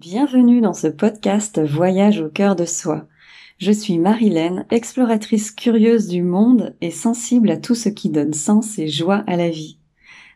Bienvenue dans ce podcast Voyage au cœur de soi. Je suis Marilène, exploratrice curieuse du monde et sensible à tout ce qui donne sens et joie à la vie.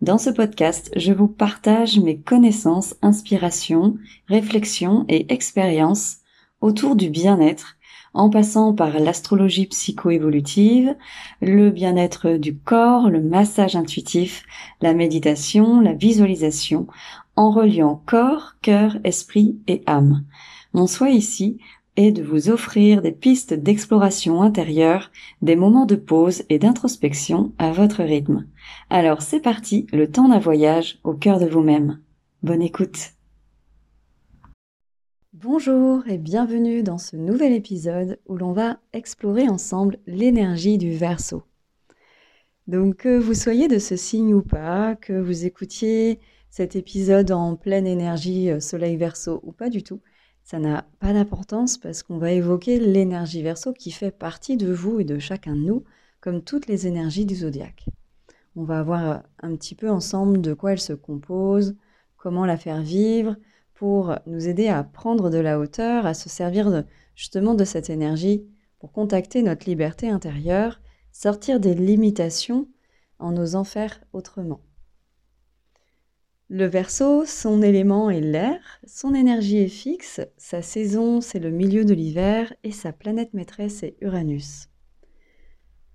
Dans ce podcast, je vous partage mes connaissances, inspirations, réflexions et expériences autour du bien-être, en passant par l'astrologie psycho-évolutive, le bien-être du corps, le massage intuitif, la méditation, la visualisation, en reliant corps, cœur, esprit et âme. Mon souhait ici est de vous offrir des pistes d'exploration intérieure, des moments de pause et d'introspection à votre rythme. Alors c'est parti, le temps d'un voyage au cœur de vous-même. Bonne écoute. Bonjour et bienvenue dans ce nouvel épisode où l'on va explorer ensemble l'énergie du verso. Donc que vous soyez de ce signe ou pas, que vous écoutiez cet épisode en pleine énergie euh, soleil verso ou pas du tout, ça n'a pas d'importance parce qu'on va évoquer l'énergie verso qui fait partie de vous et de chacun de nous, comme toutes les énergies du zodiaque. On va voir euh, un petit peu ensemble de quoi elle se compose, comment la faire vivre, pour nous aider à prendre de la hauteur, à se servir justement de cette énergie pour contacter notre liberté intérieure, sortir des limitations en osant faire autrement. Le verso, son élément est l'air, son énergie est fixe, sa saison c'est le milieu de l'hiver et sa planète maîtresse est Uranus.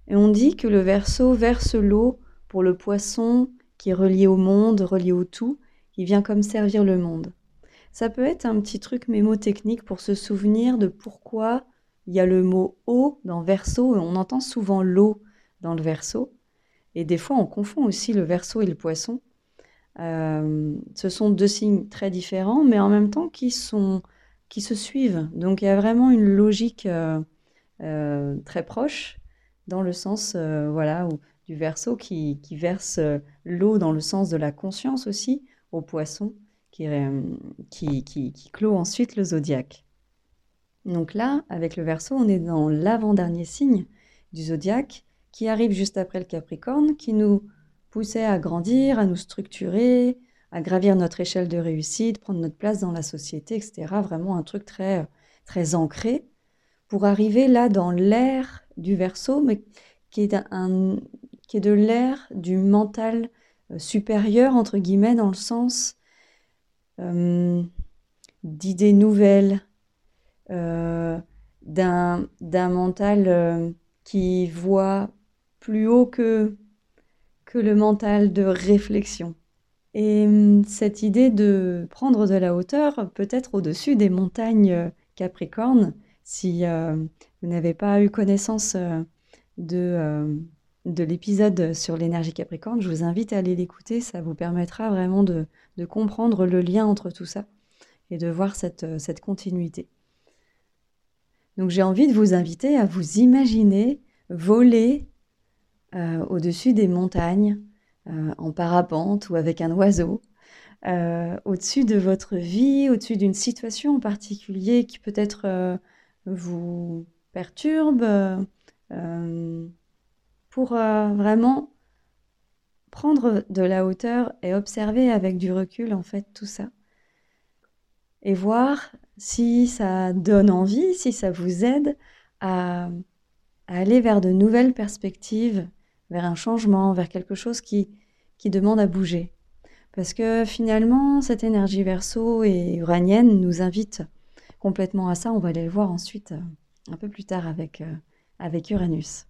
Et on dit que le verso verse l'eau pour le poisson qui est relié au monde, relié au tout, qui vient comme servir le monde. Ça peut être un petit truc mémotechnique pour se souvenir de pourquoi il y a le mot eau dans verso, on entend souvent l'eau dans le verso, et des fois on confond aussi le verso et le poisson. Euh, ce sont deux signes très différents, mais en même temps qui, sont, qui se suivent. Donc il y a vraiment une logique euh, euh, très proche dans le sens voilà, du verso qui, qui verse l'eau dans le sens de la conscience aussi au poisson qui, qui, qui, clôt ensuite le zodiaque. Donc là, avec le verso, on est dans l'avant-dernier signe du zodiaque qui arrive juste après le Capricorne, qui nous poussait à grandir, à nous structurer, à gravir notre échelle de réussite, prendre notre place dans la société, etc. Vraiment un truc très, très ancré pour arriver là dans l'air du verso, mais qui est, un, qui est de l'air du mental euh, supérieur, entre guillemets, dans le sens euh, d'idées nouvelles, euh, d'un mental qui voit plus haut que le mental de réflexion. Et hum, cette idée de prendre de la hauteur, peut-être au-dessus des montagnes euh, Capricorne, si euh, vous n'avez pas eu connaissance euh, de, de l'épisode sur l'énergie Capricorne, je vous invite à aller l'écouter, ça vous permettra vraiment de, de, comprendre le lien entre tout ça et de voir cette, cette continuité. Donc j'ai envie de vous inviter à vous imaginer voler euh, au-dessus des montagnes, euh, en parapente ou avec un oiseau, euh, au-dessus de votre vie, au-dessus d'une situation en particulier qui peut-être vous perturbe, pour vraiment prendre de la hauteur et observer avec du recul en fait tout ça. Et voir si ça donne envie, si ça vous aide à aller vers de nouvelles perspectives vers un changement, vers quelque chose qui, qui demande à bouger. Parce que finalement, cette énergie verso et uranienne nous invite complètement à ça. On va aller le voir ensuite euh, un peu plus tard avec, euh, avec Uranus.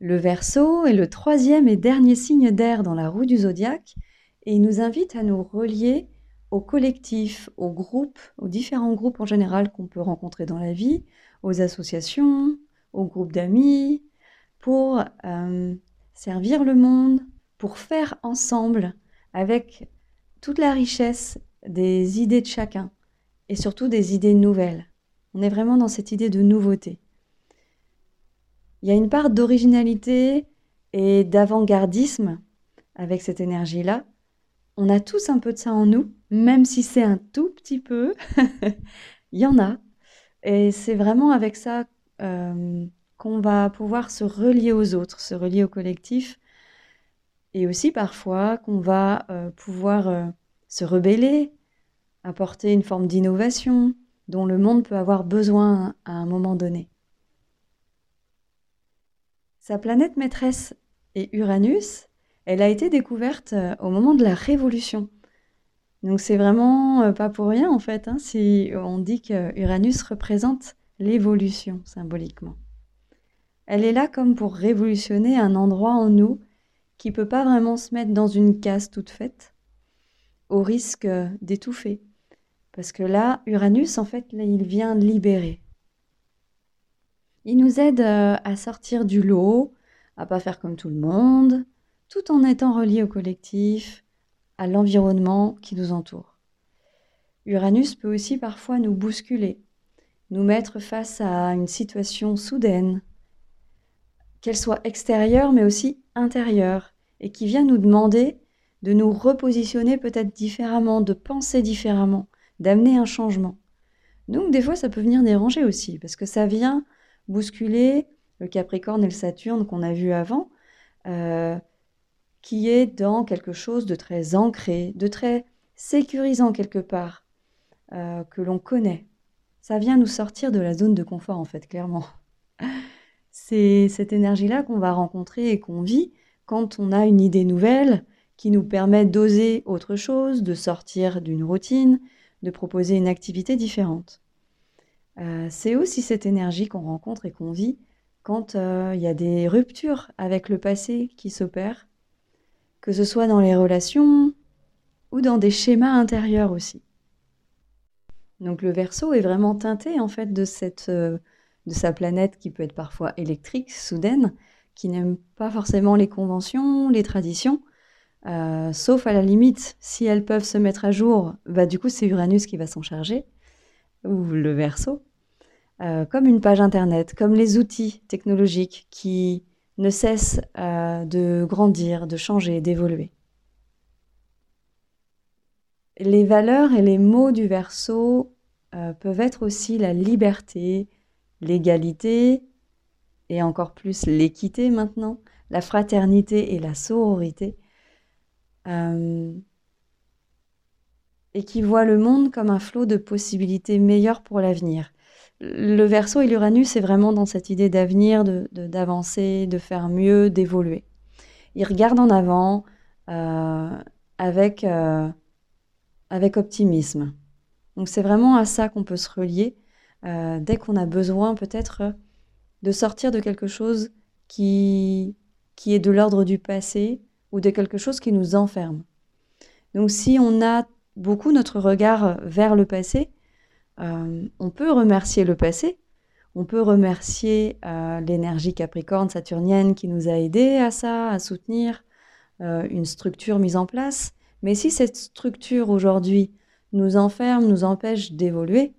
Le verso est le troisième et dernier signe d'air dans la roue du zodiaque et il nous invite à nous relier au collectif, aux groupes, aux différents groupes en général qu'on peut rencontrer dans la vie, aux associations, aux groupes d'amis, pour euh, servir le monde, pour faire ensemble avec toute la richesse des idées de chacun et surtout des idées nouvelles. On est vraiment dans cette idée de nouveauté. Il y a une part d'originalité et d'avant-gardisme avec cette énergie-là. On a tous un peu de ça en nous, même si c'est un tout petit peu. Il y en a. Et c'est vraiment avec ça euh, qu'on va pouvoir se relier aux autres, se relier au collectif, et aussi parfois qu'on va euh, pouvoir euh, se rebeller, apporter une forme d'innovation dont le monde peut avoir besoin à un moment donné. Sa planète maîtresse est Uranus. Elle a été découverte euh, au moment de la Révolution. Donc c'est vraiment pas pour rien en fait, hein, si on dit que Uranus représente l'évolution symboliquement. Elle est là comme pour révolutionner un endroit en nous qui peut pas vraiment se mettre dans une case toute faite, au risque d'étouffer. Parce que là, Uranus, en fait, il vient libérer. Il nous aide euh, à sortir du lot, à pas faire comme tout le monde, tout en étant relié au collectif, à l'environnement qui nous entoure. Uranus peut aussi parfois nous bousculer, nous mettre face à une situation soudaine, qu'elle soit extérieure mais aussi intérieure, et qui vient nous demander de nous repositionner peut-être différemment, de penser différemment, d'amener un changement. Donc des fois ça peut venir déranger aussi, parce que ça vient bousculer le Capricorne et le Saturne qu'on a vu avant, euh, qui est dans quelque chose de très ancré, de très sécurisant quelque part, euh, que l'on connaît. Ça vient nous sortir de la zone de confort en fait, clairement. C'est cette énergie-là qu'on va rencontrer et qu'on vit quand on a une idée nouvelle qui nous permet d'oser autre chose, de sortir d'une routine, de proposer une activité différente. Euh, c'est aussi cette énergie qu'on rencontre et qu'on vit quand euh, il y a des ruptures avec le passé qui s'opèrent, que ce soit dans les relations ou dans des schémas intérieurs aussi. Donc le verso est vraiment teinté en fait de cette euh, de sa planète qui peut être parfois électrique, soudaine, qui n'aime pas forcément les conventions, les traditions, euh, sauf à la limite, si elles peuvent se mettre à jour, bah du coup c'est Uranus qui va s'en charger, ou le Verseau, euh, comme une page internet, comme les outils technologiques qui ne cessent euh, de grandir, de changer, d'évoluer. Les valeurs et les mots du Verseau peuvent être aussi la liberté, l'égalité, et encore plus l'équité maintenant, la fraternité et la sororité, euh, et qui voit le monde comme un flot de possibilités meilleures pour l'avenir. Le Verseau et l'Uranus, est vraiment dans cette idée d'avenir, d'avancer, de, faire mieux, d'évoluer. Il regarde en avant euh, avec, euh, avec optimisme. Donc c'est vraiment à ça qu'on peut se relier dès qu'on a besoin peut-être de sortir de quelque chose qui, qui est de l'ordre du passé ou de quelque chose qui nous enferme. Donc si on a beaucoup notre regard vers le passé, euh, on peut remercier le passé, on peut remercier euh, l'énergie capricorne saturnienne qui nous a aidés à ça, à soutenir euh, une structure mise en place. Mais si cette structure aujourd'hui nous enferme, nous empêche d'évoluer,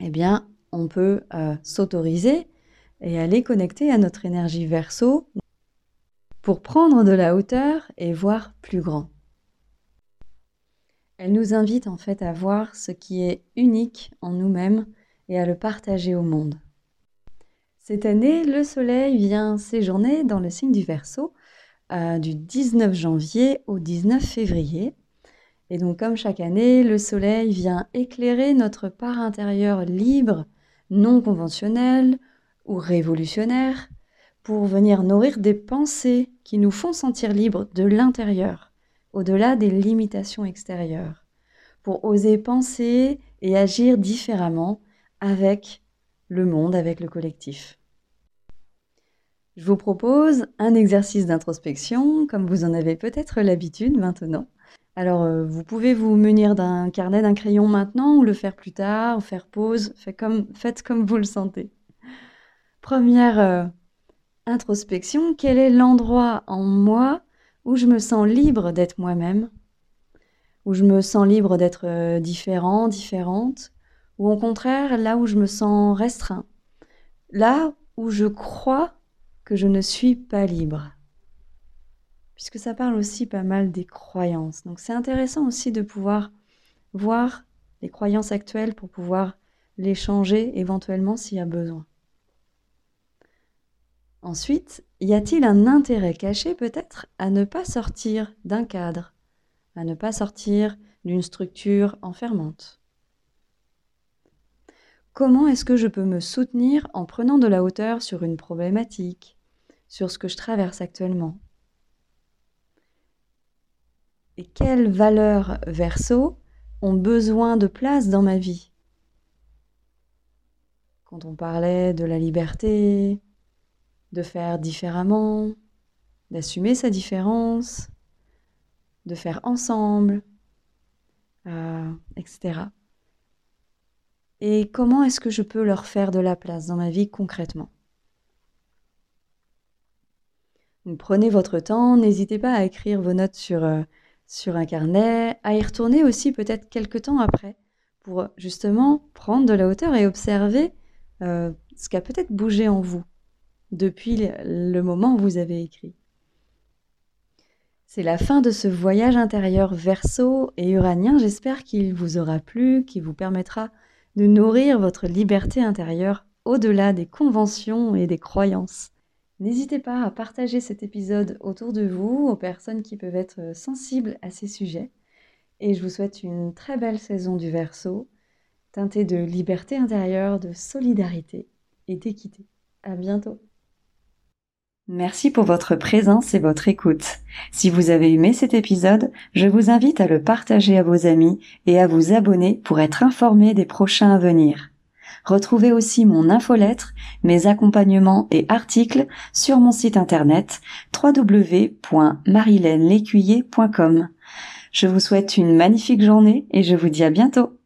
eh bien, on peut s'autoriser et aller connecter à notre énergie verso pour prendre de la hauteur et voir plus grand. Elle nous invite en fait à voir ce qui est unique en nous-mêmes et à le partager au monde. Cette année, le Soleil vient séjourner dans le signe du Verseau euh, du 19 janvier au 19 février. Et donc comme chaque année, le Soleil vient éclairer notre part intérieure libre, non conventionnelle, ou révolutionnaires pour venir nourrir des pensées qui nous font sentir libres de l'intérieur, au-delà des limitations extérieures, pour oser penser et agir différemment avec le monde, avec le collectif. Je vous propose un exercice d'introspection, comme vous en avez peut-être l'habitude maintenant. Alors, euh, vous pouvez vous munir d'un carnet, d'un crayon maintenant, ou le faire plus tard, ou faire pause, faites comme, vous le sentez. Première euh, introspection, quel est l'endroit en moi où je me sens libre d'être moi-même, où je me sens libre d'être euh, différent, différente, ou au contraire là où je me sens restreint, là où je crois que je ne suis pas libre? Puisque ça parle aussi pas mal des croyances. Donc c'est intéressant aussi de pouvoir voir les croyances actuelles pour pouvoir les changer éventuellement s'il y a besoin. Ensuite, y a-t-il un intérêt caché peut-être à ne pas sortir d'un cadre, à ne pas sortir d'une structure enfermante? Comment est-ce que je peux me soutenir en prenant de la hauteur sur une problématique, sur ce que je traverse actuellement? Et quelles valeurs verso ont besoin de place dans ma vie? Quand on parlait de la liberté, de faire différemment, d'assumer sa différence, de faire ensemble, euh, etc. Et comment est-ce que je peux leur faire de la place dans ma vie concrètement? Prenez votre temps, n'hésitez pas à écrire vos notes sur, euh, sur un carnet, à y retourner aussi peut-être quelques temps après, pour justement prendre de la hauteur et observer euh, ce qui a peut-être bougé en vous depuis le moment où vous avez écrit. C'est la fin de ce voyage intérieur verso et uranien. J'espère qu'il vous aura plu, qu'il vous permettra de nourrir votre liberté intérieure au-delà des conventions et des croyances. N'hésitez pas à partager cet épisode autour de vous, aux personnes qui peuvent être sensibles à ces sujets. Et je vous souhaite une très belle saison du Verseau, teintée de liberté intérieure, de solidarité et d'équité. À bientôt! Merci pour votre présence et votre écoute. Si vous avez aimé cet épisode, je vous invite à le partager à vos amis et à vous abonner pour être informé des prochains à venir. Retrouvez aussi mon infolettre, mes accompagnements et articles sur mon site internet www.marilenelecuyer.com. Je vous souhaite une magnifique journée et je vous dis à bientôt.